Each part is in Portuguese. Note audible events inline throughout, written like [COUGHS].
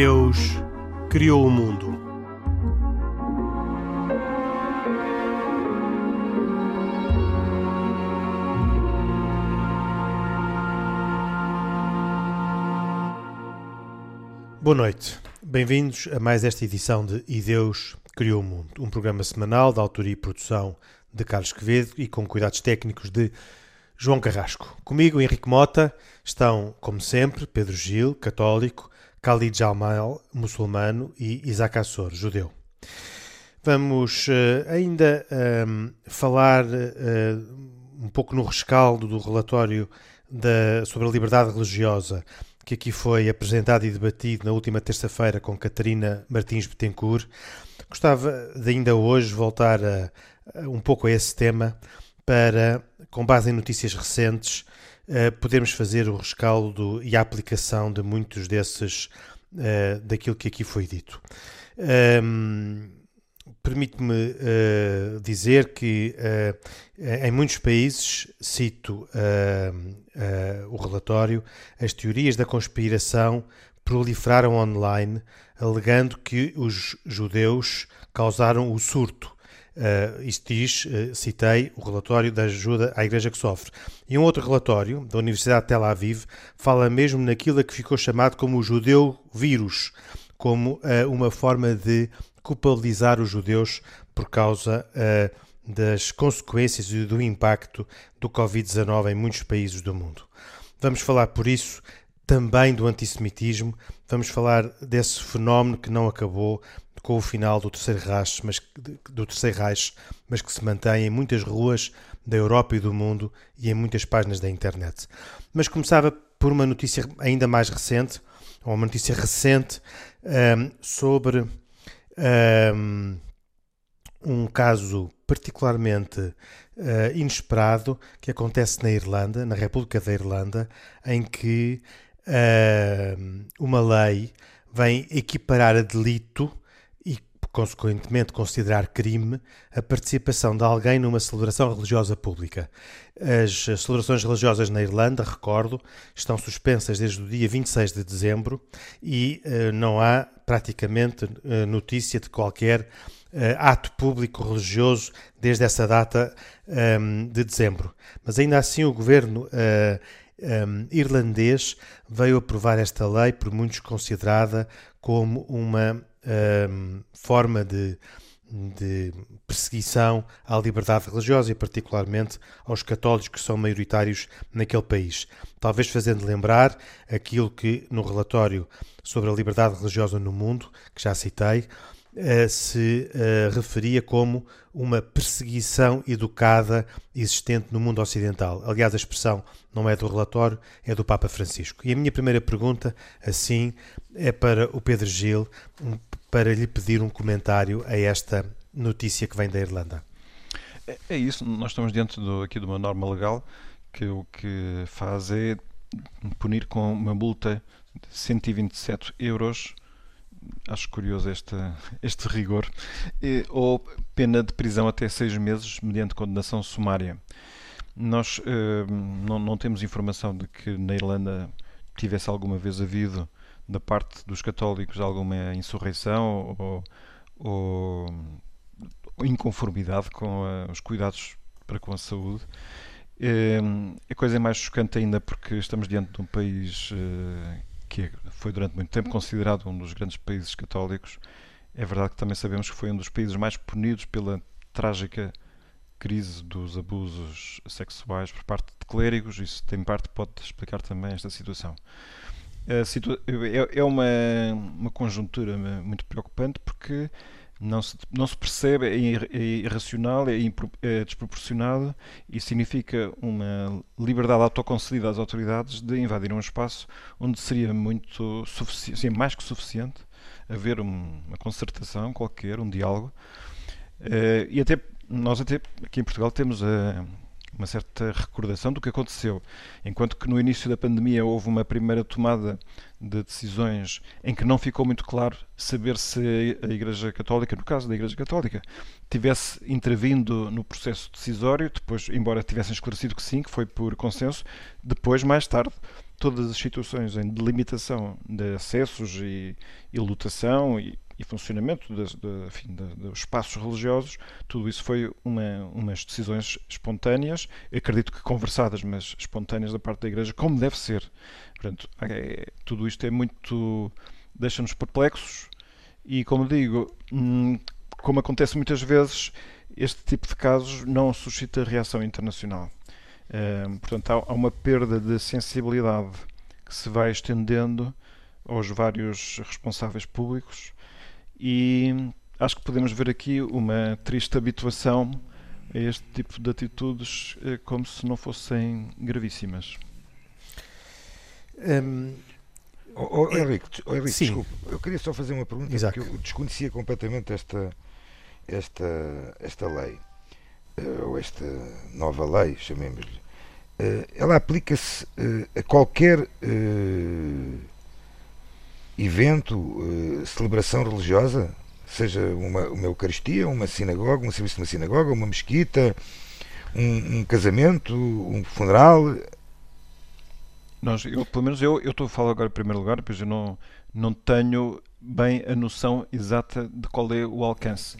Deus criou o mundo. Boa noite. Bem-vindos a mais esta edição de E Deus Criou o Mundo, um programa semanal da autoria e produção de Carlos Quevedo e com cuidados técnicos de João Carrasco. Comigo, Henrique Mota, estão, como sempre, Pedro Gil, católico, Khalid Jamal, muçulmano e Isaac Assor, judeu. Vamos uh, ainda uh, falar uh, um pouco no rescaldo do relatório da, sobre a liberdade religiosa que aqui foi apresentado e debatido na última terça-feira com Catarina Martins Betancourt. Gostava de ainda hoje voltar a, a, um pouco a esse tema para, com base em notícias recentes, uh, podermos fazer o rescaldo e a aplicação de muitos desses, uh, daquilo que aqui foi dito. Um, Permite-me uh, dizer que em muitos países, cito o relatório, as teorias da conspiração proliferaram online, alegando que os judeus causaram o surto Uh, isto diz, uh, citei, o relatório da ajuda à Igreja que sofre. E um outro relatório, da Universidade de Tel Aviv, fala mesmo naquilo que ficou chamado como o judeu vírus, como uh, uma forma de culpabilizar os judeus por causa das consequências e do impacto do Covid-19 em muitos países do mundo. Vamos falar, por isso, também do antissemitismo, vamos falar desse fenómeno que não acabou, com o final do terceiro Reich, mas, do terceiro mas que se mantém em muitas ruas da Europa e do mundo e em muitas páginas da internet. Mas começava por uma notícia ainda mais recente, ou uma notícia recente, um, sobre um, um caso particularmente uh, inesperado que acontece na Irlanda, na República da Irlanda, em que uh, uma lei vem equiparar a delito consequentemente considerar crime a participação de alguém numa celebração religiosa pública. As celebrações religiosas na Irlanda, recordo, estão suspensas desde o dia 26 de dezembro e uh, não há praticamente uh, notícia de qualquer uh, ato público religioso desde essa data ehm, de dezembro. Mas ainda assim o governo um, irlandês veio aprovar esta lei, por muitos considerada como uma um, forma de, de perseguição à liberdade religiosa e, particularmente, aos católicos que são maioritários naquele país. Talvez fazendo lembrar aquilo que no relatório sobre a liberdade religiosa no mundo, que já citei, uh, se uh, referia como uma perseguição educada existente no mundo ocidental. Aliás, a expressão não é do relatório, é do Papa Francisco. E a minha primeira pergunta, assim, é para o Pedro Gil, um, para lhe pedir um comentário a esta notícia que vem da Irlanda. É, é isso, nós estamos diante do, aqui de uma norma legal que o que faz é punir com uma multa de 127 euros acho curioso este, este rigor, e, ou pena de prisão até seis meses mediante condenação sumária. Nós uh, não, não temos informação de que na Irlanda tivesse alguma vez havido da parte dos católicos alguma insurreição ou, ou, ou inconformidade com a, os cuidados para com a saúde. Uh, a coisa é mais chocante ainda porque estamos diante de um país uh, que foi durante muito tempo considerado um dos grandes países católicos, é verdade que também sabemos que foi um dos países mais punidos pela trágica crise dos abusos sexuais por parte de clérigos. Isso, tem parte, pode explicar também esta situação. Situa é, é uma, uma conjuntura muito preocupante porque não se, não se percebe, é, é irracional, é, é desproporcionado e significa uma liberdade autoconcedida às autoridades de invadir um espaço onde seria muito suficiente, mais que suficiente haver um, uma concertação qualquer, um diálogo. Uh, e até nós até aqui em Portugal temos a uma certa recordação do que aconteceu. Enquanto que no início da pandemia houve uma primeira tomada de decisões em que não ficou muito claro saber se a Igreja Católica, no caso da Igreja Católica, tivesse intervindo no processo decisório, depois, embora tivessem esclarecido que sim, que foi por consenso, depois, mais tarde, todas as situações em delimitação de acessos e, e lotação e, e funcionamento de, de, enfim, de, dos espaços religiosos, tudo isso foi uma, umas decisões espontâneas, acredito que conversadas, mas espontâneas da parte da Igreja, como deve ser. Portanto, é, tudo isto é muito. deixa-nos perplexos e, como digo, hum, como acontece muitas vezes, este tipo de casos não suscita reação internacional. Hum, portanto, há, há uma perda de sensibilidade que se vai estendendo aos vários responsáveis públicos e acho que podemos ver aqui uma triste habituação a este tipo de atitudes eh, como se não fossem gravíssimas. Um, oh, oh, Henrique, oh, Henrique desculpe, eu queria só fazer uma pergunta Exato. porque eu desconhecia completamente esta, esta, esta lei, eh, ou esta nova lei, chamemos-lhe. Eh, ela aplica-se a qualquer evento, uh, celebração religiosa, seja uma, uma Eucaristia, uma sinagoga, um serviço de uma sinagoga, uma mesquita, um, um casamento, um funeral. Nós, eu, pelo menos eu, eu estou a falar agora em primeiro lugar, pois eu não, não tenho bem a noção exata de qual é o alcance.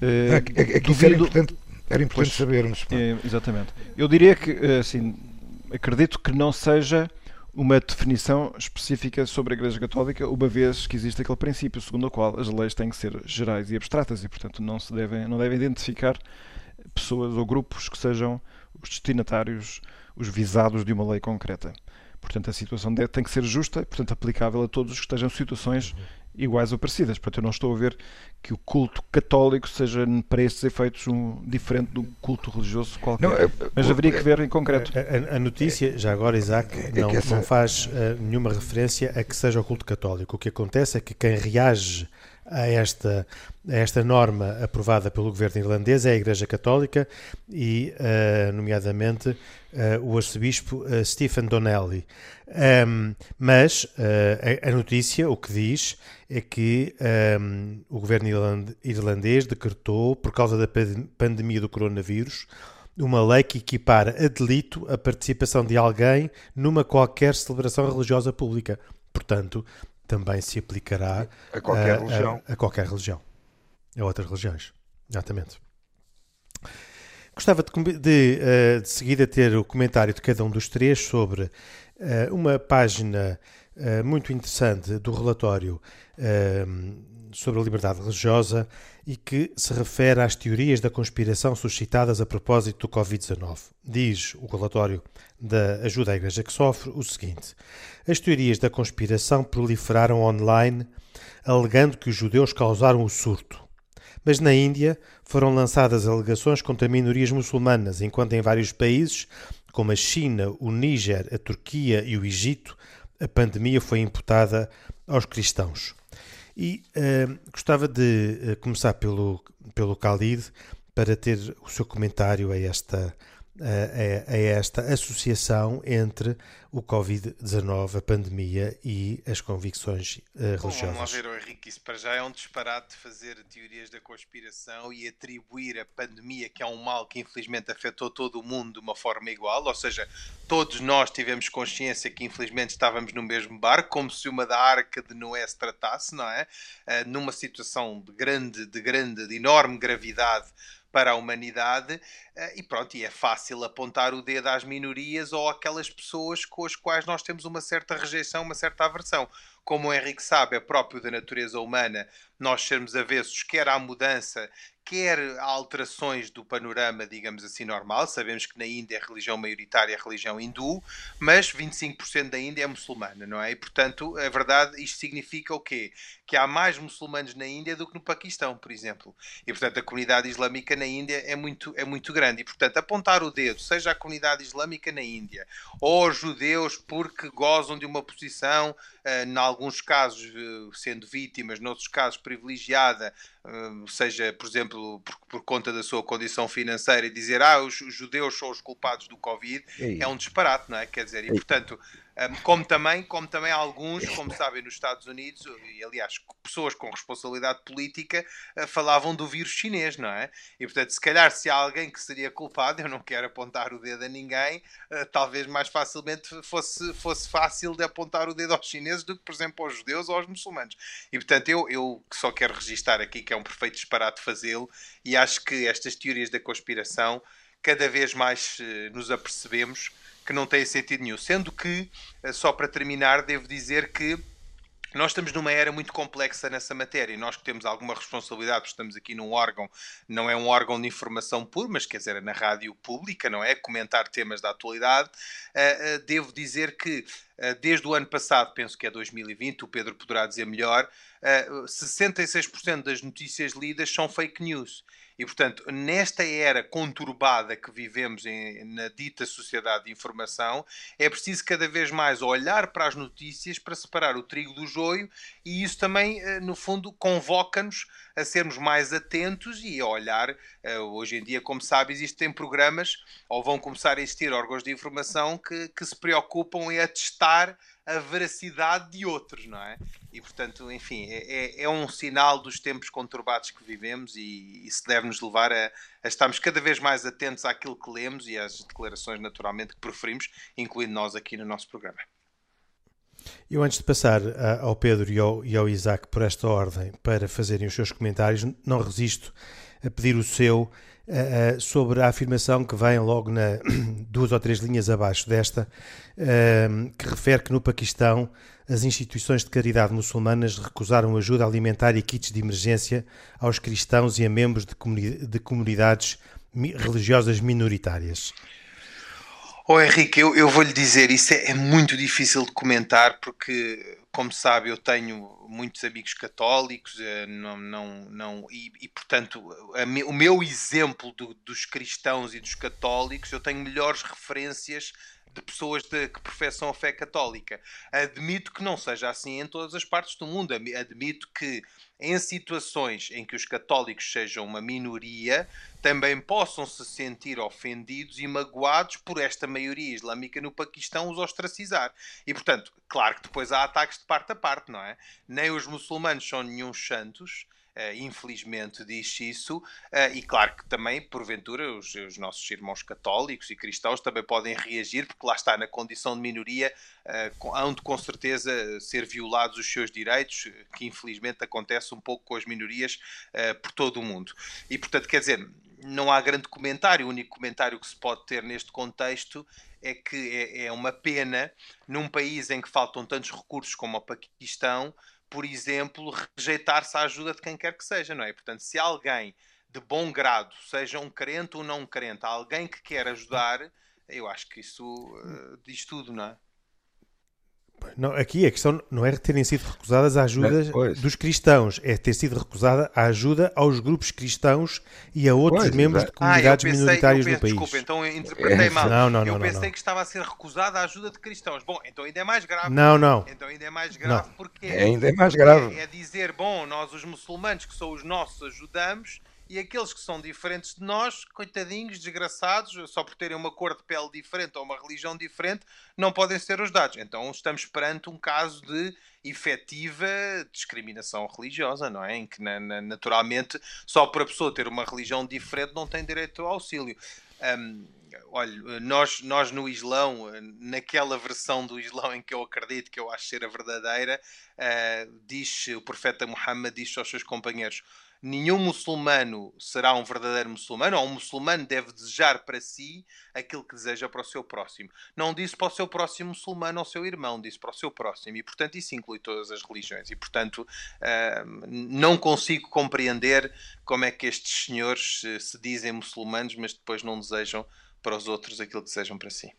Uh, é, é, é que isso era importante, era importante pois, sabermos. É, exatamente. Eu diria que, eh, assim, acredito que não seja uma definição específica sobre a Igreja Católica, uma vez que existe aquele princípio segundo o qual as leis têm que ser gerais e abstratas e, portanto, não se devem, não devem identificar pessoas ou grupos que sejam os destinatários, os visados de uma lei concreta. Portanto, a situação tem que ser justa, portanto, aplicável a todos os que estejam em situações iguais ou parecidas. Portanto, eu não estou a ver que o culto católico seja, para estes efeitos, um, diferente do culto religioso qualquer. Não, é, Mas haveria que ver em concreto. A, a notícia, já agora, Isaac, é não, essa... não faz uh, nenhuma referência a que seja o culto católico. O que acontece é que quem reage a esta, a esta norma aprovada pelo governo irlandês é a Igreja Católica e, uh, nomeadamente, uh, o arcebispo uh, Stephen Donnelly. Um, mas a, a, notícia, o que diz, é que um, o governo irlandês decretou, por causa da pandemia do coronavírus, uma lei que equipara a delito a participação de alguém numa qualquer celebração religiosa pública. Portanto, também se aplicará a qualquer a, religião. A, a, qualquer religião. A outras religiões. Exatamente. Gostava de, de, uh, de seguida ter o comentário de cada um dos três sobre uma página uh, muito interessante do relatório sobre a liberdade religiosa e que se refere às teorias da conspiração suscitadas a propósito do Covid-19. Diz o relatório da Ajuda à Igreja que Sofre o seguinte: As teorias da conspiração proliferaram online, alegando que os judeus causaram o surto. Mas na Índia foram lançadas alegações contra minorias muçulmanas, enquanto em vários países, como a China, o Níger, a Turquia e o Egito, a pandemia foi imputada aos cristãos. E uh, gostava de uh, começar pelo, pelo Khalid para ter o seu comentário a esta a, a, esta associação entre o Covid-19, a pandemia e as convicções uh, religiosas. Bom, vamos lá ver, Henrique, isso para já é um disparate fazer teorias da conspiração e atribuir a pandemia, que é um mal que infelizmente afetou todo o mundo de uma forma igual, ou seja, todos nós tivemos consciência que infelizmente estávamos no mesmo barco, como se uma da arca de Noé se tratasse, não é? Uh, numa situação de grande, de grande, de enorme gravidade para a humanidade eh, e pronto, e é fácil apontar o dedo às minorias ou aquelas pessoas com as quais nós temos uma certa rejeição, uma certa aversão. Como o Henrique sabe, é próprio da natureza humana nós sermos avessos quer à mudança, quer alterações do panorama, digamos assim, normal. Sabemos que na Índia a religião maioritária é a religião hindu, mas 25% da Índia é muçulmana, não é? E, portanto, a verdade, isto significa o quê? Que há mais muçulmanos na Índia do que no Paquistão, por exemplo. E, portanto, a comunidade islâmica na Índia é muito, é muito grande. E, portanto, apontar o dedo, seja a comunidade islâmica na Índia, ou os judeus porque gozam de uma posição, uh, alguns casos uh, sendo vítimas, noutros casos privilegiada, uh, seja, por exemplo, por, por, conta da sua condição financeira e dizer ah, os, os judeus são os culpados do Covid, é, é um disparate, não é? Quer dizer, e portanto, como, também, como também alguns, como sabem, nos Estados Unidos, e aliás, pessoas com responsabilidade política uh, falavam do vírus chinês, não é? E portanto, se calhar, se há alguém que seria culpado, eu não quero apontar o dedo a ninguém, uh, talvez mais facilmente fosse, fosse fácil de apontar o dedo aos chineses do que, por exemplo, aos judeus ou aos muçulmanos. E portanto, eu, eu só quero registar aqui que é um perfeito disparate fazê-lo e acho que estas teorias da conspiração cada vez mais uh, nos apercebemos que não têm sentido nenhum. Sendo que, uh, só para terminar, devo dizer que nós estamos numa era muito complexa nessa matéria e nós que temos alguma responsabilidade, porque estamos aqui num órgão, não é um órgão de informação puro, mas quer dizer, é na rádio pública, não é? Comentar temas da atualidade. Uh, uh, devo dizer que desde o ano passado, penso que é 2020, o Pedro poderá dizer melhor, 66% das notícias lidas são fake news. E, portanto, nesta era conturbada que vivemos em, na dita sociedade de informação, é preciso cada vez mais olhar para as notícias para separar o trigo do joio e isso também, eh, no fundo, convoca-nos a sermos mais atentos e a olhar. Eh, hoje em dia, como sabe, existem programas, ou vão começar a existir órgãos de informação que, que se preocupam em atestar a veracidade de outros, não é? E portanto, enfim, é, é, é um sinal dos tempos conturbados que vivemos e isso deve-nos levar a, a, estarmos cada vez mais atentos àquilo que lemos e às declarações, naturalmente, que preferimos, incluindo nós aqui no nosso programa. Eu, antes de passar ao Pedro e ao, e ao Isaac por esta ordem para fazerem os seus comentários, não resisto a pedir o seu uh, sobre a afirmação que vem logo na [CLEARS THROAT] duas ou três linhas abaixo desta, uh, que refere que no Paquistão as instituições de caridade muçulmanas recusaram ajuda alimentar e kits de emergência aos cristãos e a membros de, comuni de comunidades religiosas minoritárias. Oh Henrique, eu, eu vou-lhe dizer, isso é, é, muito difícil de comentar porque, como sabe, eu tenho muitos amigos católicos eh, não, não, não, e, e portanto, me, o meu exemplo do, dos cristãos e dos católicos, eu tenho melhores referências de pessoas de, que professam a fé católica. Admito que não seja assim em todas as partes do mundo. Admito que em situações em que os católicos sejam uma minoria, também possam se sentir ofendidos e magoados por esta maioria islâmica no Paquistão os ostracizar. E, portanto, claro que depois há ataques de parte a parte, não é? Nem os muçulmanos são nenhum santos, infelizmente diz isso, uh, e claro que também, porventura, os, os, nossos irmãos católicos e cristãos também podem reagir, porque lá está, na condição de minoria, uh, hão de com certeza ser violados os seus direitos, que infelizmente acontece um pouco com as minorias por todo o mundo. E portanto, quer dizer, não há grande comentário, o único comentário que se pode ter neste contexto é que é, é uma pena, num país em que faltam tantos recursos como o Paquistão, por exemplo, rejeitar-se a ajuda de quem quer que seja, não é? Portanto, se alguém de bom grado, seja um crente ou não crente, alguém que quer ajudar, eu acho que isso uh, diz tudo, não é? Não, aqui a questão não é terem sido recusadas a ajuda é, dos cristãos, é ter sido recusada a ajuda aos grupos cristãos e a outros pois, membros de comunidades ah, pensei, minoritárias pensei, do país. Desculpa, então eu interpretei é. mal. Não, não, não, eu pensei não, que estava a ser recusada a ajuda de cristãos. Bom, então ainda é mais grave. Não, não. Então ainda é mais grave porque é, ainda é mais grave. É, é dizer, bom, nós os muçulmanos que são os nossos ajudamos e aqueles que são diferentes de nós, coitadinhos, desgraçados, só por terem uma cor de pele diferente ou uma religião diferente, não podem ser ajudados. Então estamos perante um caso de efetiva discriminação religiosa, não é? Em que naturalmente só por a pessoa ter uma religião diferente não tem direito ao auxílio. Um, olha, nós, nós no Islão, naquela versão do Islão em que eu acredito que eu acho ser a verdadeira, uh, diz o profeta Muhammad diz aos seus companheiros: nenhum muçulmano será um verdadeiro muçulmano, ou um muçulmano deve desejar para si aquilo que deseja para o seu próximo. Não disse para o seu próximo muçulmano ou seu irmão, disse para o seu próximo. E, portanto, isso inclui todas as religiões. E, portanto, não consigo compreender como é que estes senhores uh, se dizem muçulmanos, mas depois não desejam para os outros aquilo que desejam para si.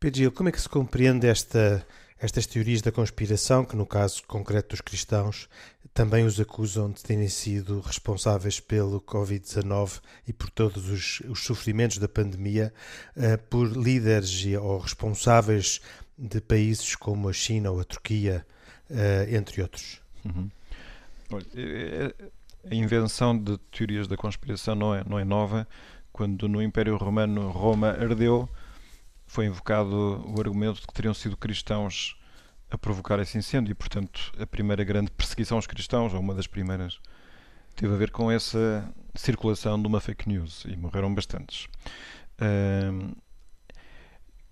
Pedro como é que se compreende esta estas teorias da conspiração, que no caso concreto dos cristãos, também os acusam de terem sido responsáveis pelo Covid-19 e por todos os, os, sofrimentos da pandemia, uh, por líderes ou responsáveis de países como a China ou a Turquia, uh, entre outros. Uhum. Olha, a invenção de teorias da conspiração não é, não é nova. Quando no Império Romano Roma ardeu, foi invocado o argumento de que teriam sido cristãos a provocar esse incêndio e, portanto, a primeira grande perseguição aos cristãos, ou uma das primeiras, teve a ver com essa circulação de uma fake news e morreram bastantes.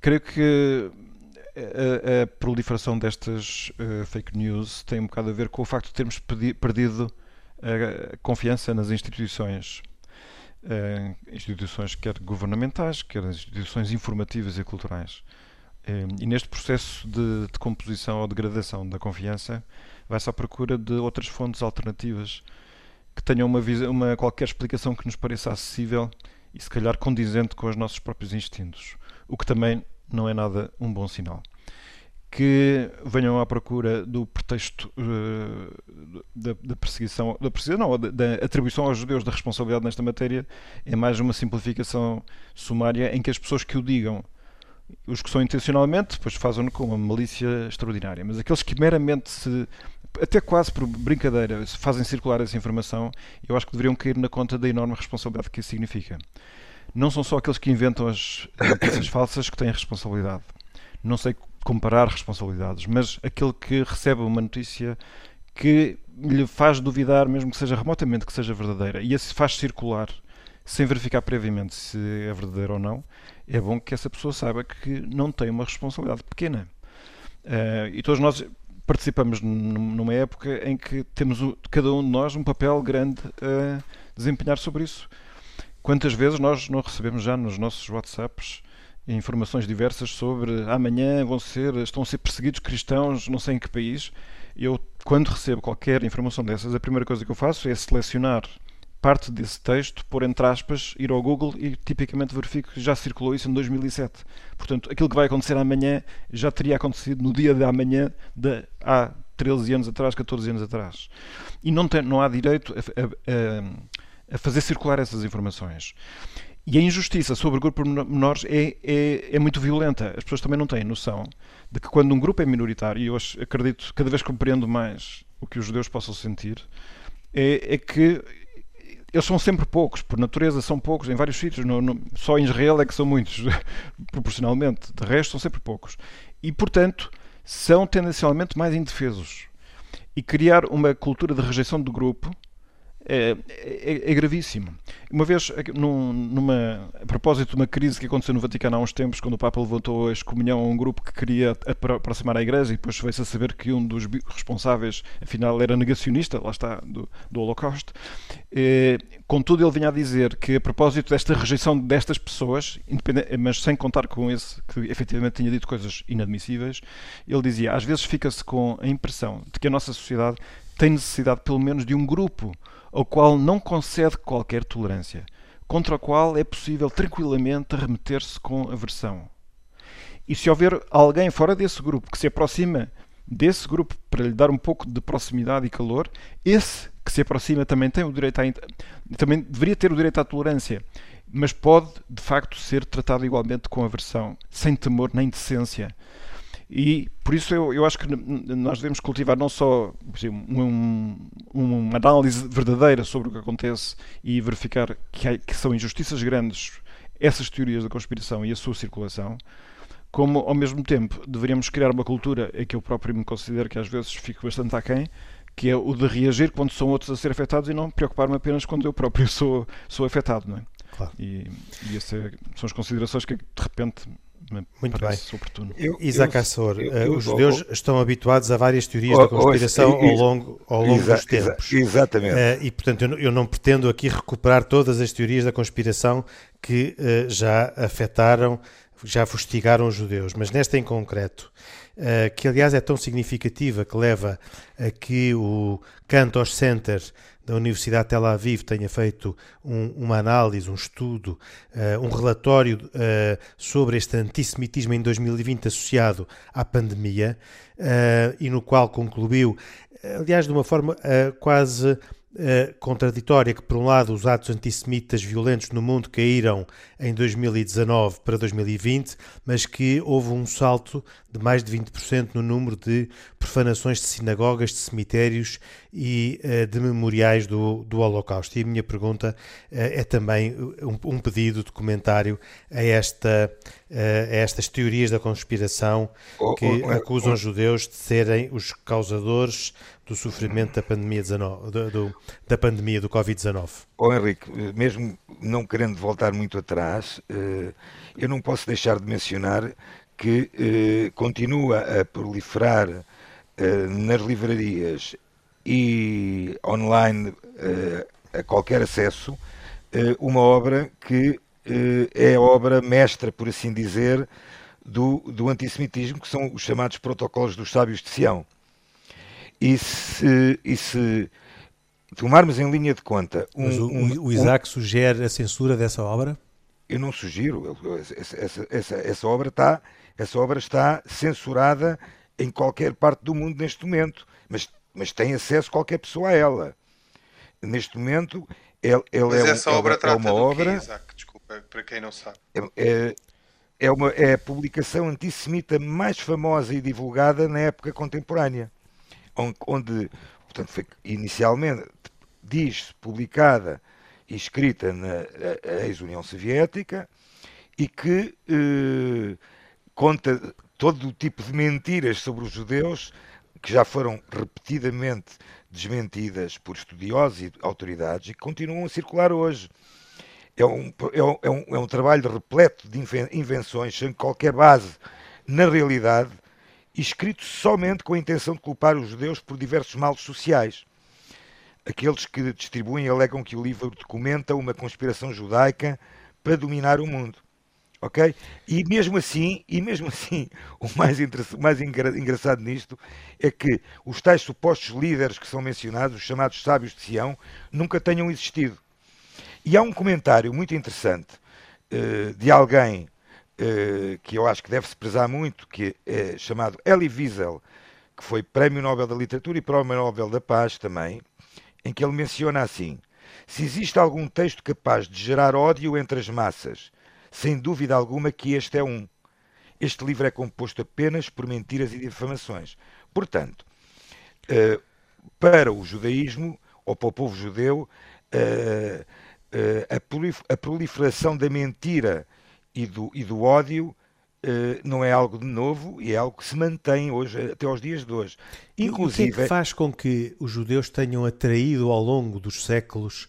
Creio que a, a proliferação destas uh, fake news tem um bocado a ver com o facto de termos perdido a confiança nas instituições. Uh, instituições quer governamentais, quer instituições informativas e culturais. Uh, e neste processo de, de composição ou degradação da confiança, vai-se à procura de outras fontes alternativas que tenham uma, uma, qualquer explicação que nos pareça acessível e se calhar condizente com os nossos próprios instintos, o que também não é nada um bom sinal. Que venham à procura do pretexto uh, da, da, perseguição, da perseguição, não, da, da, atribuição aos judeus da responsabilidade nesta matéria, é mais uma simplificação sumária em que as pessoas que o digam, os que são intencionalmente, depois fazem-no com uma malícia extraordinária, mas aqueles que meramente se até quase por brincadeira, fazem circular essa informação, eu acho que deveriam cair na conta da enorme responsabilidade que isso significa. Não são só aqueles que inventam as [COUGHS] notícias falsas que têm responsabilidade. Não sei comparar responsabilidades, mas aquele que recebe uma notícia que lhe faz duvidar, mesmo que seja remotamente que seja verdadeira, e se faz circular sem verificar previamente se é verdadeiro ou não, é bom que essa pessoa saiba que não tem uma responsabilidade pequena. Uh, e todos nós participamos numa época em que temos cada um de nós um papel grande a desempenhar sobre isso. Quantas vezes nós não recebemos já nos nossos WhatsApps informações diversas sobre amanhã vão ser, estão a ser perseguidos cristãos, não sei em que país. Eu, quando recebo qualquer informação dessas, a primeira coisa que eu faço é selecionar parte desse texto, pôr entre aspas, ir ao Google e tipicamente verifico que já circulou isso em 2007. Portanto, aquilo que vai acontecer amanhã já teria acontecido no dia de amanhã de há 13 anos atrás, 14 anos atrás. E não, tem, não há direito a, a, a fazer circular essas informações. E a injustiça sobre o grupo de menores é, é, é, muito violenta. As pessoas também não têm noção de que quando um grupo é minoritário, e eu acredito, cada vez compreendo mais o que os judeus possam sentir, é, é que eles são sempre poucos, por natureza são poucos em vários sítios, no, no, só em Israel é que são muitos, [LAUGHS] proporcionalmente, de resto são sempre poucos. E, portanto, são tendencialmente mais indefesos. E criar uma cultura de rejeição do grupo é, é, é, gravíssimo. Uma vez, num, numa, a propósito de uma crise que aconteceu no Vaticano há uns tempos, quando o Papa levantou a excomunhão a um grupo que queria aproximar a Igreja, e depois veio-se a saber que um dos responsáveis, afinal, era negacionista, lá está, do, do Holocausto. Eh, contudo, ele vinha a dizer que, a propósito desta rejeição destas pessoas, mas sem contar com esse que efetivamente tinha dito coisas inadmissíveis, ele dizia: às vezes fica-se com a impressão de que a nossa sociedade tem necessidade, pelo menos, de um grupo ao qual não concede qualquer tolerância, contra o qual é possível tranquilamente remeter-se com aversão. E se houver alguém fora desse grupo que se aproxima desse grupo para lhe dar um pouco de proximidade e calor, esse que se aproxima também tem o direito a, também deveria ter o direito à tolerância, mas pode de facto ser tratado igualmente com aversão, sem temor nem decência. E por isso eu, eu acho que nós devemos cultivar não só um, uma análise verdadeira sobre o que acontece e verificar que, há, que são injustiças grandes essas teorias da conspiração e a sua circulação, como ao mesmo tempo deveríamos criar uma cultura em que eu próprio me considero que às vezes fico bastante aquém, que é o de reagir quando são outros a ser afetados e não preocupar-me apenas quando eu próprio [LAUGHS] sou, sou afetado. Não é? Claro. E, e essas são as considerações que de repente muito bem. Oportuno. Eu, Isaac Assor, uh, os judeus eu, estão habituados a várias teorias da conspiração ao longo, ao longo exa, dos tempos. Exa, exatamente. Uh, e, portanto, eu, eu, não pretendo aqui recuperar todas as teorias da conspiração que uh, já afetaram, já fustigaram os judeus, mas nesta em concreto, que aliás é tão significativa que leva a que o Cantor Center da Universidade de Tel Aviv tenha feito um, uma análise, um estudo, uh, um relatório uh, sobre este antissemitismo em 2020 associado à pandemia uh, e no qual concluiu, aliás, de uma forma quase contraditória, que por um lado os atos antissemitas violentos no mundo caíram em 2019 para 2020, mas que houve um salto de mais de 20% no número de profanações de sinagogas, de cemitérios e uh, de memoriais do, do Holocausto. E a minha pergunta uh, é também um, um, pedido de comentário a, esta, uh, a estas teorias da conspiração oh, que oh, oh, acusam oh. judeus de serem os causadores do sofrimento da pandemia, 19, do, do, da pandemia do Covid-19. Oh, Henrique, mesmo não querendo voltar muito atrás, eu não posso deixar de mencionar que eh, continua a proliferar eh, nas livrarias e online eh, a qualquer acesso eh, uma obra que eh, é a obra mestra, por assim dizer, do, do antissemitismo, que são os chamados protocolos dos sábios de Sião. E se, e se tomarmos em linha de conta. Um, Mas o, um, o Isaac um... sugere a censura dessa obra? Eu não sugiro. Essa, essa, essa, essa obra está essa obra está censurada em qualquer parte do mundo neste momento, mas, mas tem acesso qualquer pessoa a ela. Neste momento, ele, ele mas é, essa obra é, é uma obra. Quê, Isaac? Desculpa, para quem não sabe. É, é, é, uma, é a publicação antissemita mais famosa e divulgada na época contemporânea, onde, onde portanto, foi inicialmente diz publicada e escrita na ex-União Soviética e que eh, conta todo o tipo de mentiras sobre os judeus que já foram repetidamente desmentidas por estudiosos e autoridades e que continuam a circular hoje. É um, é um, é um, é trabalho repleto de invenções sem qualquer base na realidade e escrito somente com a intenção de culpar os judeus por diversos males sociais. Aqueles que distribuem alegam que o livro documenta uma conspiração judaica para dominar o mundo ok? E mesmo assim, e mesmo assim, [LAUGHS] o mais, mais engra engraçado nisto é que os tais supostos líderes que são mencionados, os chamados sábios de Sião, nunca tenham existido. E há um comentário muito interessante uh, de alguém uh, que eu acho que deve-se prezar muito, que é chamado Elie Wiesel, que foi Prémio Nobel da Literatura e Prémio Nobel da Paz também, em que ele menciona assim: se existe algum texto capaz de gerar ódio entre as massas sem dúvida alguma que este é um. Este livro é composto apenas por mentiras e difamações. Portanto, uh, para o judaísmo, ou para o povo judeu, uh, uh, a proliferação da mentira e do, e do ódio não é algo de novo e é algo que se mantém hoje, até aos dias de hoje. Inclusive, e o que é que faz com que os judeus tenham atraído ao longo dos séculos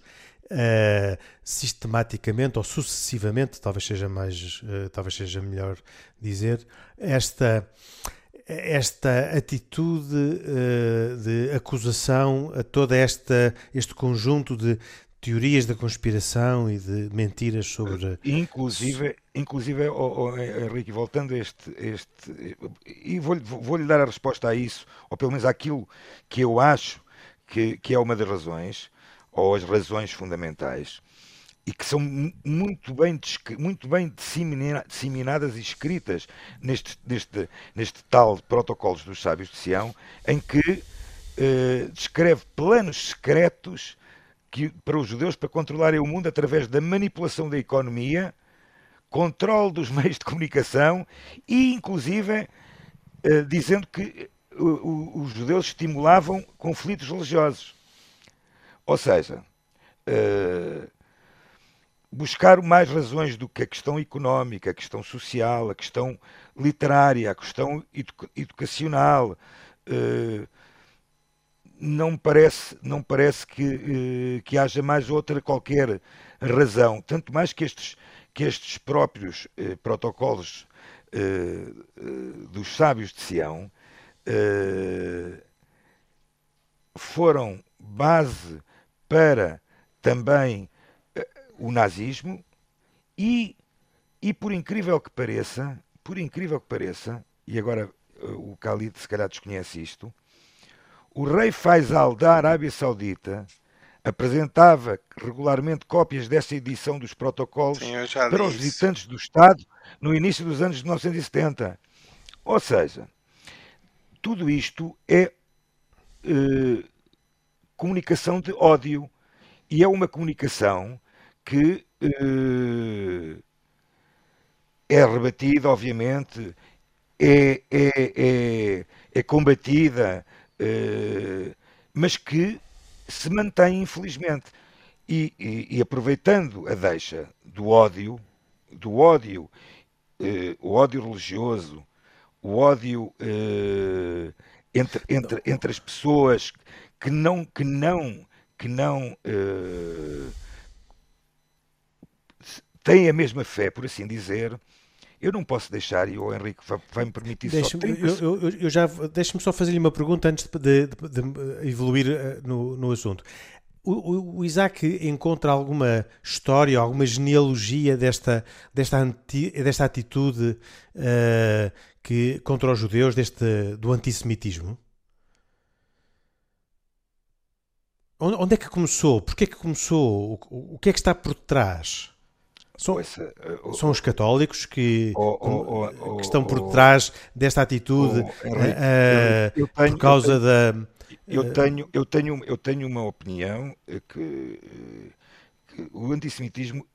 uh, sistematicamente ou sucessivamente, talvez seja mais, uh, talvez seja melhor dizer, esta esta atitude uh, de acusação a todo este conjunto de teorias da conspiração e de mentiras sobre. Inclusive, inclusive oh, oh, Henrique, voltando a este. este e vou-lhe vou dar a resposta a isso, ou pelo menos àquilo que eu acho que, que é uma das razões ou as razões fundamentais e que são muito bem, muito bem disseminadas e escritas neste, neste, neste tal Protocolos dos Sábios de Sião, em que eh, descreve planos secretos que, para os judeus para controlarem o mundo através da manipulação da economia, controle dos [LAUGHS] meios de comunicação e, inclusive, eh, dizendo que os judeus estimulavam conflitos religiosos. Ou seja, uh, buscar mais razões do que a questão económica, a questão social, a questão literária, a questão edu educacional. Uh, não parece, não parece que, uh, que haja mais outra qualquer razão. Tanto mais que estes, que estes próprios protocolos dos sábios de Sião foram base para também uh, o nazismo e, e por incrível que pareça, por incrível que pareça, e agora uh, o Khalid se calhar desconhece isto, o rei Faisal da Arábia Saudita apresentava regularmente cópias dessa edição dos protocolos Sim, para os visitantes do Estado no início dos anos de 1970. Ou seja, tudo isto é uh, comunicação de ódio. E é uma comunicação que eh, é rebatida, obviamente, é, é, é, é combatida, uh, mas que se mantém, infelizmente. E, e, e, aproveitando a deixa do ódio, do ódio, uh, o ódio religioso, o ódio uh, entre, entre, entre as pessoas que não, que não, que não uh, têm a mesma fé, por assim dizer, eu não posso deixar, e o Henrique vai-me permitir deixa só... Eu, eu, eu, já, deixa-me só fazer-lhe uma pergunta antes de, de, de evoluir uh, no, no assunto. O, o, Isaac encontra alguma história, alguma genealogia desta, desta, anti, desta atitude uh, que, contra os judeus, deste, do antissemitismo? Onde é que começou? Porquê é que começou? O, que é que está por trás? São, são os católicos que, oh, oh, que estão por trás desta atitude Henrique, uh, eu tenho, por causa eu tenho, da. Eu tenho, eu, tenho, eu tenho uma opinião que, que o antissemitismo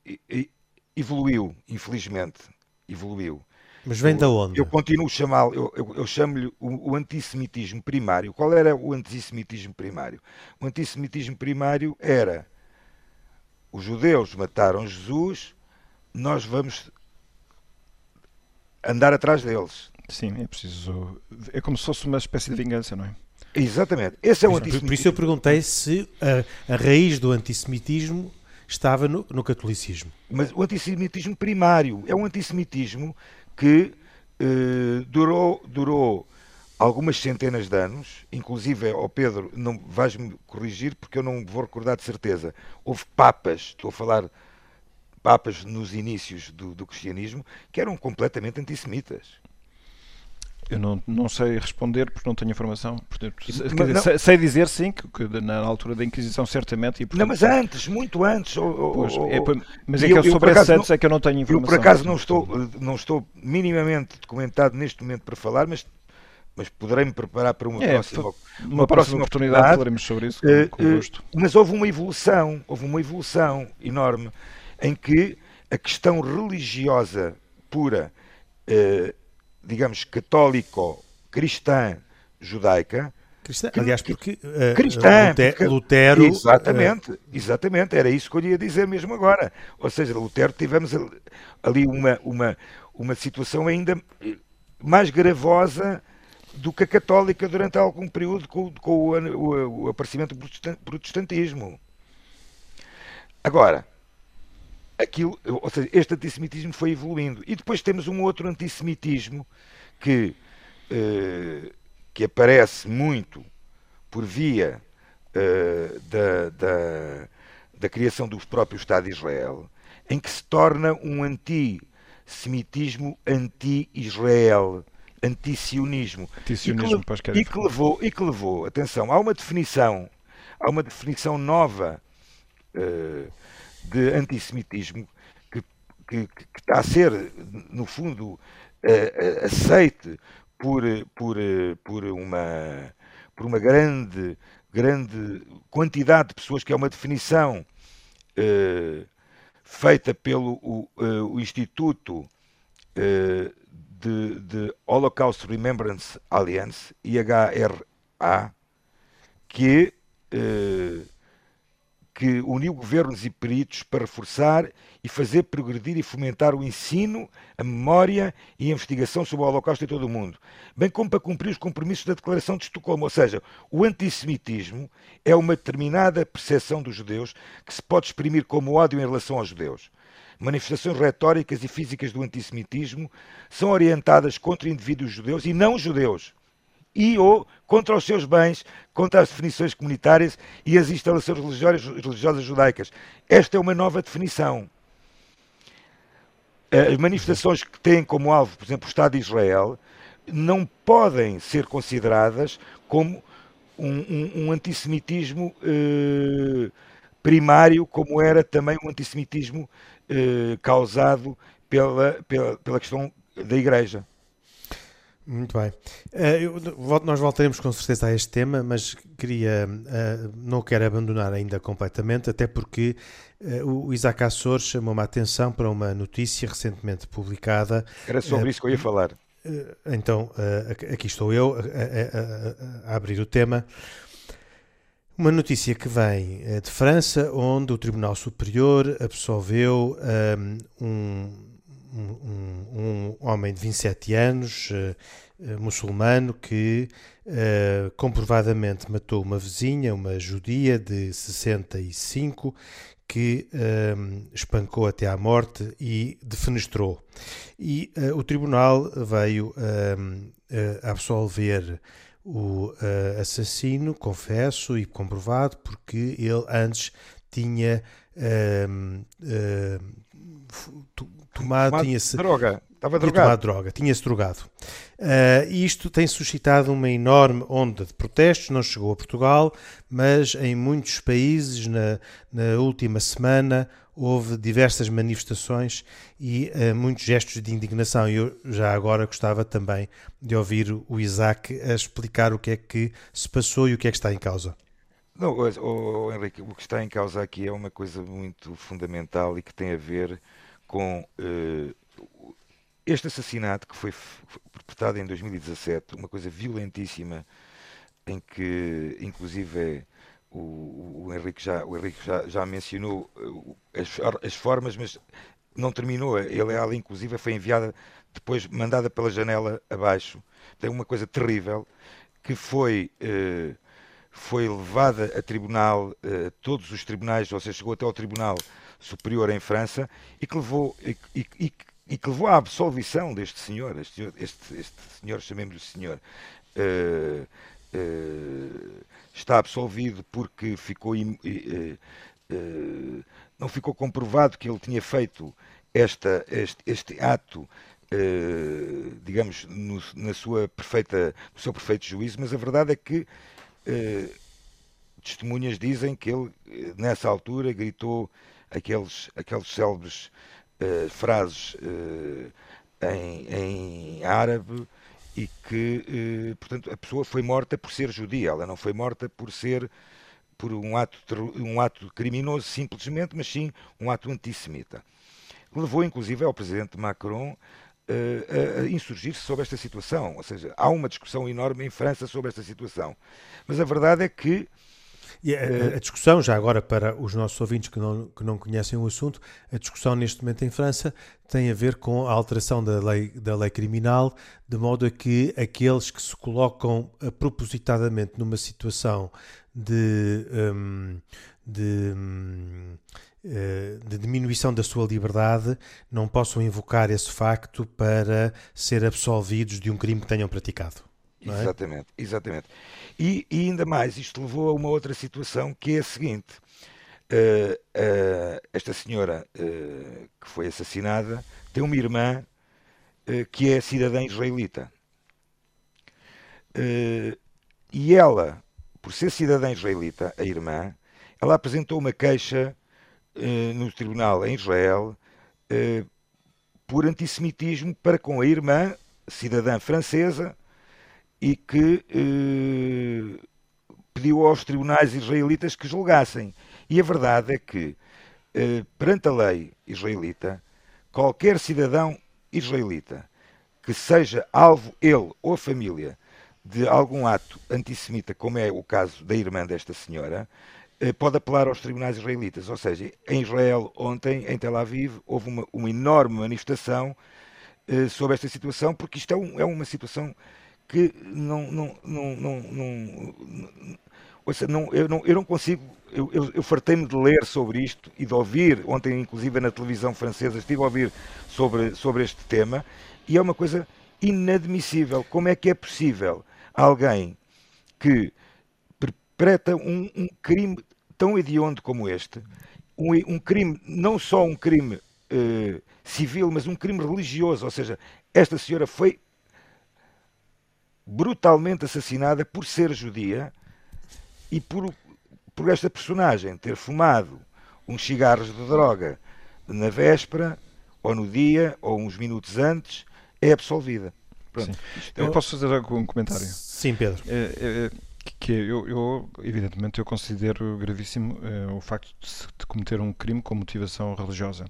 evoluiu, infelizmente. Evoluiu. Mas vem da onde? Eu continuo a chamá-lo, eu, eu, eu chamo-lhe o, o, antissemitismo primário. Qual era o antissemitismo primário? O antissemitismo primário era os judeus mataram Jesus, nós vamos andar atrás deles. Sim, é preciso. É como se fosse uma espécie de vingança, não é? Exatamente. Esse é o antissemitismo. Por isso eu perguntei se a, a raiz do antissemitismo estava no, no, catolicismo. Mas o antissemitismo primário é um antissemitismo que eh, durou, durou algumas centenas de anos, inclusive ao Pedro, não vais-me corrigir porque eu não vou recordar de certeza. Houve papas, estou a falar papas nos inícios do, do cristianismo, que eram completamente antissemitas. Eu não, não sei responder porque não tenho informação. Portanto, dizer, sei dizer sim que, que, na altura da Inquisição certamente. E, portanto, não, mas antes, muito antes. Pois, é, mas é que eu, sobre esses antes é que eu não tenho informação. Eu por acaso não estou, não estou minimamente documentado neste momento para falar, mas mas poderei me preparar para uma é, próxima uma, uma próxima oportunidade, oportunidade falaremos sobre isso com, uh, com gosto. Uh, mas houve uma evolução, houve uma evolução enorme em que a questão religiosa pura, eh, digamos, católico-cristã judaica. Cristã, aliás, porque uh, cristã, Lutero, Lutero, exatamente, exatamente, era isso que eu ia dizer mesmo agora. Ou seja, Lutero tivemos ali uma, uma, uma situação ainda mais gravosa do que a católica durante algum período com, com o, o, o aparecimento do protestantismo. Agora, aquilo, ou seja, este antissemitismo foi evoluindo. E depois temos um outro antissemitismo que, eh, que aparece muito por via eh, da, da, da, criação do próprio Estado de Israel, em que se torna um antissemitismo anti-Israel, anti-sionismo. Anti-sionismo, e, que, e, que levou, e que levou, atenção, há uma definição, há uma definição nova. Uh, de antissemitismo que, que, que está a ser, no fundo, uh, aceite por, por, por, uma, por uma grande, grande quantidade de pessoas, que é uma definição uh, feita pelo o, o Instituto de, de, Holocaust Remembrance Alliance, IHRA, que que uniu governos e peritos para reforçar e fazer progredir e fomentar o ensino, a memória e a investigação sobre o Holocausto em todo o mundo, bem como para cumprir os compromissos da Declaração de Estocolmo. Ou seja, o antissemitismo é uma determinada percepção dos judeus que se pode exprimir como ódio em relação aos judeus. Manifestações retóricas e físicas do antissemitismo são orientadas contra indivíduos judeus e não judeus e ou contra os seus bens, contra as definições comunitárias e as instalações religiosas, religiosas judaicas. Esta é uma nova definição. As manifestações que têm como alvo, por exemplo, o Estado de Israel, não podem ser consideradas como um, um, um antissemitismo eh, primário, como era também o um antissemitismo eh, causado pela, pela, pela questão da Igreja. Muito bem. Uh, eu, nós voltaremos com certeza a este tema, mas queria, uh, não quero abandonar ainda completamente, até porque uh, o Isaac Assor chamou-me a atenção para uma notícia recentemente publicada. Era sobre isso que eu ia falar. então, aqui estou eu a, a, a, abrir o tema. Uma notícia que vem de França, onde o Tribunal Superior absolveu um, um, um homem de 27 anos, muçulmano, que comprovadamente matou uma vizinha, uma judia de 65, que um, espancou até à morte e defenestrou. E uh, o tribunal veio uh, absolver o uh, assassino, confesso e comprovado, porque ele antes tinha um, tomado, tinha-se droga. Estava drogado. droga, tinha-se drogado. Uh, isto tem suscitado uma enorme onda de protestos, não chegou a Portugal, mas em muitos países, na, na última semana, houve diversas manifestações e uh, muitos gestos de indignação. E eu já agora gostava também de ouvir o Isaac a explicar o que é que se passou e o que é que está em causa. Não, oh, oh, Henrique, o que está em causa aqui é uma coisa muito fundamental e que tem a ver com uh, este assassinato que foi perpetrado em 2017, uma coisa violentíssima, em que inclusive o, o Henrique, já, o Henrique já, já mencionou eh, as, as, formas, mas não terminou. Ele, ela inclusive foi enviada depois mandada pela janela abaixo. Tem uma coisa terrível que foi eh, foi levada a tribunal, todos os tribunais, ou seja, chegou até ao tribunal superior em França e que levou e, e, e e que levou à absolvição deste senhor, este, este, este senhor, chamemos-lhe senhor, uh, uh, está absolvido porque ficou, uh, não ficou comprovado que ele tinha feito esta, este, este ato, digamos, no, na sua perfeita, no seu perfeito juízo, mas a verdade é que testemunhas dizem que ele, nessa altura, gritou aqueles, aqueles célebres uh, frases uh, em, em, árabe e que, uh, portanto, a pessoa foi morta por ser judia, ela não foi morta por ser por um ato, um ato criminoso simplesmente, mas sim um ato antissemita. Levou inclusive ao presidente Macron a, a insurgir-se sobre esta situação, ou seja, há uma discussão enorme em França sobre esta situação. Mas a verdade é que e a, a, discussão, já agora para os nossos ouvintes que não, que não conhecem o assunto, a discussão neste momento em França tem a ver com a alteração da lei, da lei criminal, de modo a que aqueles que se colocam propositadamente numa situação de, um, de, um, eh, de diminuição da sua liberdade não possam invocar esse facto para ser absolvidos de um crime que tenham praticado. É? Exatamente, exatamente. E, e, ainda mais, isto levou a uma outra situação que é a seguinte: uh, uh, esta senhora uh, que foi assassinada tem uma irmã que é cidadã israelita. e ela, por ser cidadã israelita, a irmã, ela apresentou uma queixa no tribunal em Israel por antissemitismo para com a irmã, cidadã francesa, e que eh, pediu aos tribunais israelitas que julgassem. E a verdade é que, eh, perante a lei israelita, qualquer cidadão israelita que seja alvo, ele ou a família, de algum ato antissemita, como é o caso da irmã desta senhora, eh, pode apelar aos tribunais israelitas. Ou seja, em Israel, ontem, em Tel Aviv, houve uma, uma enorme manifestação eh, sobre esta situação, porque isto é, um, é uma situação que não, não, não, não, não, ouça, não, eu, não eu não consigo, eu, eu, eu fartei-me de ler sobre isto e de ouvir, ontem inclusive na televisão francesa estive a ouvir sobre, sobre este tema, e é uma coisa inadmissível. Como é que é possível alguém que perpetra um, um crime tão hediondo como este, um, um, crime, não só um crime eh, civil, mas um crime religioso, ou seja, esta senhora foi brutalmente assassinada por ser judia e por, por esta personagem ter fumado uns cigarros de droga na véspera, ou no dia, ou uns minutos antes, é absolvida. Eu posso fazer algum comentário? Sim, Pedro. É, é, é que eu, eu, evidentemente, eu considero gravíssimo é, o facto de, se, de, cometer um crime com motivação religiosa.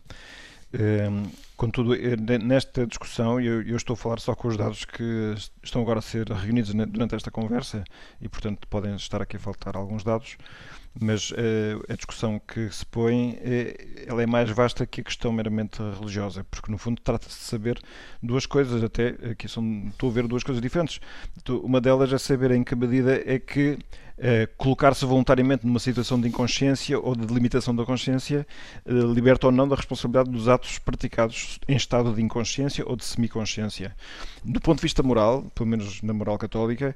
É, Contudo, nesta discussão, eu, eu estou a falar só com os dados que estão agora a ser reunidos durante esta conversa e, portanto, podem estar aqui a faltar alguns dados mas uh, a discussão que se põe uh, ela é mais vasta que a questão meramente religiosa, porque no fundo trata-se de saber duas coisas, até aqui são, estou a ver duas coisas diferentes. Uma delas é saber em que medida é que uh, colocar-se voluntariamente numa situação de inconsciência ou de limitação da consciência liberta ou não da responsabilidade dos atos praticados em estado de inconsciência ou de semiconsciência. Do ponto de vista moral, pelo menos na moral católica,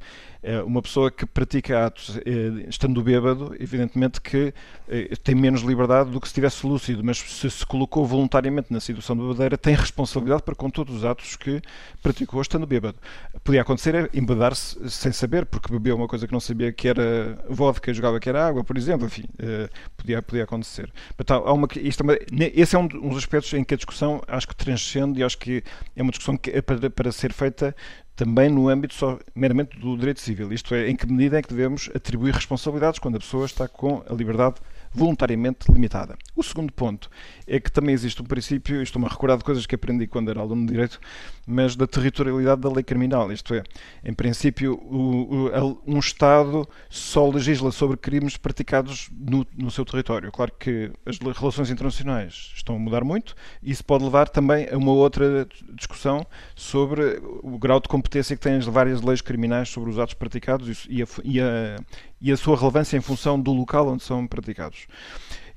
uma pessoa que pratica atos estando bêbado, evidentemente que eh, tem menos liberdade do que se estivesse lúcido, mas se se colocou voluntariamente na situação de bebedeira, tem responsabilidade para com todos os atos que praticou estando bêbado. Podia acontecer é embedar-se sem saber, porque bebeu uma coisa que não sabia que era vodka, jogava que era água, por exemplo, enfim, eh, podia, podia acontecer. Então, há uma, isto é uma, esse é um dos aspectos em que a discussão acho que transcende e acho que é uma discussão que é para, para ser feita também no âmbito só meramente do direito civil. Isto é, em que medida é que devemos atribuir responsabilidades quando a pessoa está com a liberdade voluntariamente limitada. O segundo ponto é que também existe um princípio, estou-me a recordar de coisas que aprendi quando era aluno de Direito, mas da territorialidade da lei criminal. Isto é, em princípio, o, o, um Estado só legisla sobre crimes praticados no, no, seu território. Claro que as relações internacionais estão a mudar muito e isso pode levar também a uma outra discussão sobre o grau de competência que têm as várias leis criminais sobre os atos praticados e a, e a, e a sua relevância em função do local onde são praticados.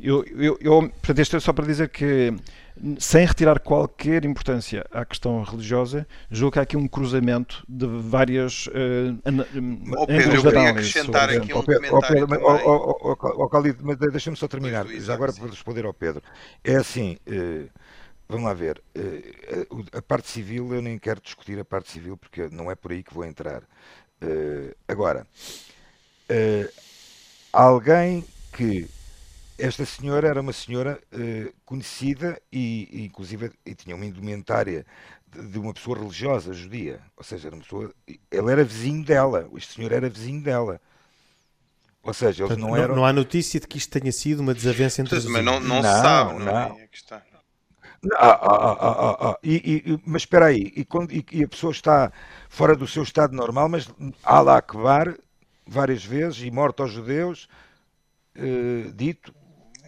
Eu, eu, eu, portanto, isto é só para dizer que, sem retirar qualquer importância à questão religiosa, julgo que há aqui um cruzamento de várias uh, oh, Pedro, eu queria acrescentar aqui um oh, comentário oh, oh, mas deixa-me só terminar, já agora para responder ao Pedro. É assim, uh, vamos lá ver, uh, a parte civil, eu nem quero discutir a parte civil, porque não é por aí que vou entrar. agora, alguém que esta senhora era uma senhora uh, conhecida e, e, inclusive, e tinha uma indumentária de, de, uma pessoa religiosa judia. Ou seja, era uma pessoa. Ele era vizinho dela. Este senhor era vizinho dela. Ou seja, eles Portanto, não eram. Não há notícia de que isto tenha sido uma desavença entre os Mas não, não, não, se sabe, não, não. é? Ah, ah, ah, ah, e, e, mas espera aí, e, quando, e, e, a pessoa está fora do seu estado normal, mas há lá Akbar várias vezes e morto aos judeus, uh, dito,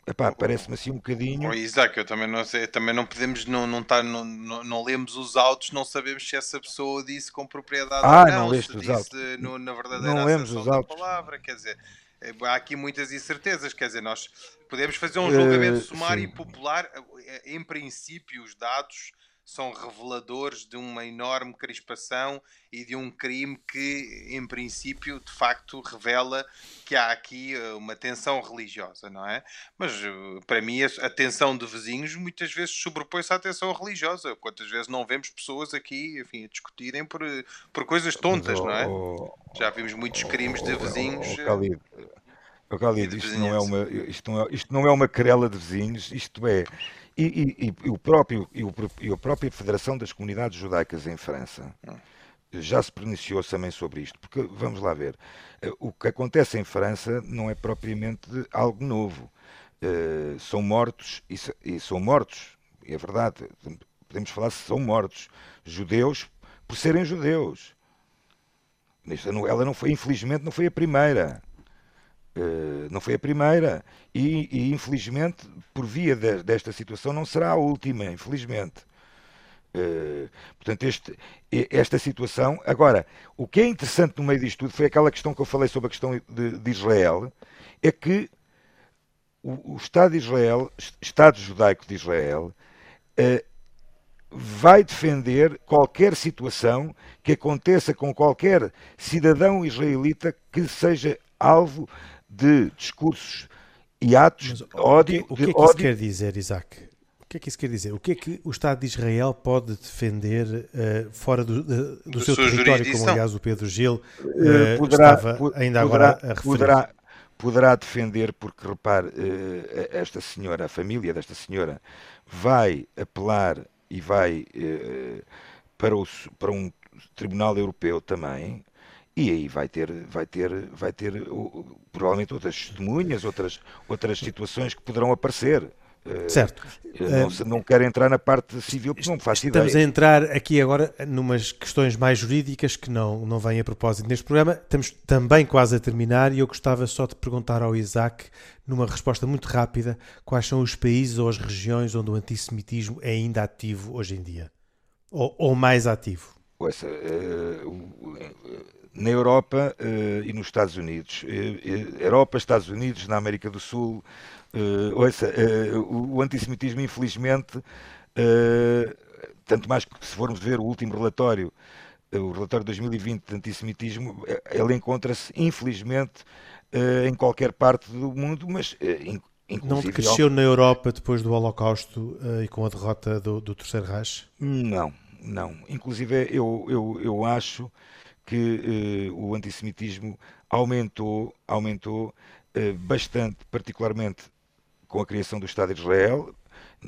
Epá, parece-me assim um bocadinho. Oh, Isaac, eu também não sei, também não podemos, não, não, tá, não, não, não lemos os autos, não sabemos se essa pessoa disse com propriedade ah, ou não, não leste os autos. No, na verdadeira não lemos os autos. palavra, quer dizer, eh, há aqui muitas incertezas, quer dizer, nós podemos fazer um julgamento uh, sumário sim. e popular, eh, em princípio os dados são reveladores de uma enorme crispação e de um crime que, em princípio, de facto, revela que há aqui eh, uma tensão religiosa, não é? Mas, eh, para mim, a tensão de vizinhos muitas vezes sobrepõe-se à tensão religiosa. Quantas vezes não vemos pessoas aqui, enfim, a discutirem por, por coisas tontas, não é? Já vimos muitos crimes de vizinhos. Oh, Isto, não é uma, isto, não é, isto não é uma querela de vizinhos, isto é e, e, e, o próprio, e, o, e a própria Federação das Comunidades Judaicas em França já se pronunciou também sobre isto, porque vamos lá ver, eh, o que acontece em França não é propriamente algo novo. Uh, são mortos, e, e são mortos, é verdade, podemos falar se são mortos, judeus por serem judeus. Ela não foi, infelizmente, não foi a primeira. Uh, não foi a primeira e, e, infelizmente por via de, desta situação não será a última, infelizmente. Uh, portanto, este, esta situação. Agora, o que é interessante no meio disto tudo foi aquela questão que eu falei sobre a questão de, de Israel, é que o, o, Estado de Israel, Estado judaico de Israel, uh, vai defender qualquer situação que aconteça com qualquer cidadão israelita que seja alvo de discursos e atos Mas, de ódio. O que, o que é que ódio... isso quer dizer, Isaac? O que é que isso quer dizer? O que é que o Estado de Israel pode defender uh, fora do, de, do seu território, como aliás o Pedro Gil uh, poderá, estava ainda poderá, agora a referir? Poderá, poderá defender, porque repare, uh, esta senhora, a família desta senhora, vai apelar e vai para, o, para um tribunal europeu também, e aí vai ter, vai ter, vai ter provavelmente outras testemunhas, outras, outras situações que poderão aparecer. Certo. Não, não, quero entrar na parte civil porque não faz Estamos ideia. a entrar aqui agora numas questões mais jurídicas que não, não vêm a propósito neste programa. Estamos também quase a terminar e eu gostava só de perguntar ao Isaac, numa resposta muito rápida, quais são os países ou as regiões onde o antissemitismo é ainda ativo hoje em dia? Ou, ou mais ativo? Ouça, uh, na Europa uh, e nos Estados Unidos. Uh, Europa, Estados Unidos, na América do Sul. Uh, ouça, o, o, antissemitismo, infelizmente, tanto mais que se formos ver o último relatório, o relatório de 2020 de antissemitismo, ele encontra-se, infelizmente, em qualquer parte do mundo, mas não cresceu na Europa depois do Holocausto uh, e com a derrota do, do Terceiro Reich? Não, não. Inclusive eu, eu, eu acho que uh, o antissemitismo aumentou, aumentou uh, bastante, particularmente com a criação do Estado de Israel,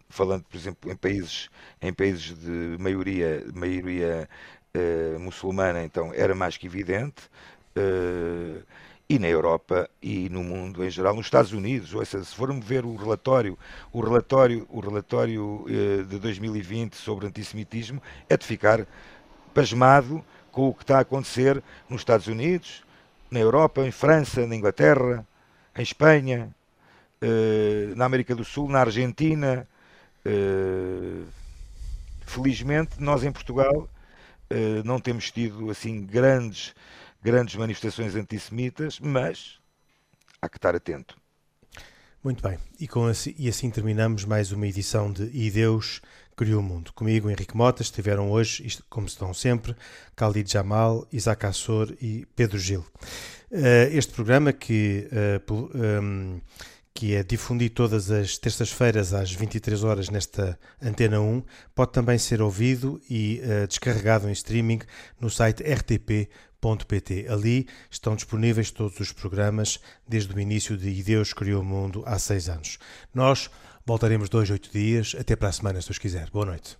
falando, por exemplo, em países, em países de maioria, maioria uh, muçulmana, então era mais que evidente. e na Europa e no mundo em geral, nos Estados Unidos, ou seja, se formos ver o relatório, o relatório, o relatório de 2020 sobre antissemitismo, é de ficar pasmado com o que está a acontecer nos Estados Unidos, na Europa, em França, na Inglaterra, em Espanha, eh, na América do Sul, na Argentina. Eh, felizmente, nós em Portugal eh, não temos tido assim grandes, grandes manifestações antissemitas, mas há que estar atento. Muito bem, e, assim, e assim terminamos mais uma edição de E Deus criou o mundo. Comigo, Henrique Motas, estiveram hoje, como estão sempre, Khalid Jamal, Isaac Assor e Pedro Gil. Uh, este programa que, uh, um, que é difundido todas as terças-feiras às 23 horas nesta Antena 1, pode também ser ouvido e uh, descarregado em streaming no site rtp.pt. Ali estão disponíveis todos os programas desde o início de Deus Criou o Mundo há seis anos. Nós Voltaremos dois, oito dias. Até para a semana, se Deus quiser. Boa noite.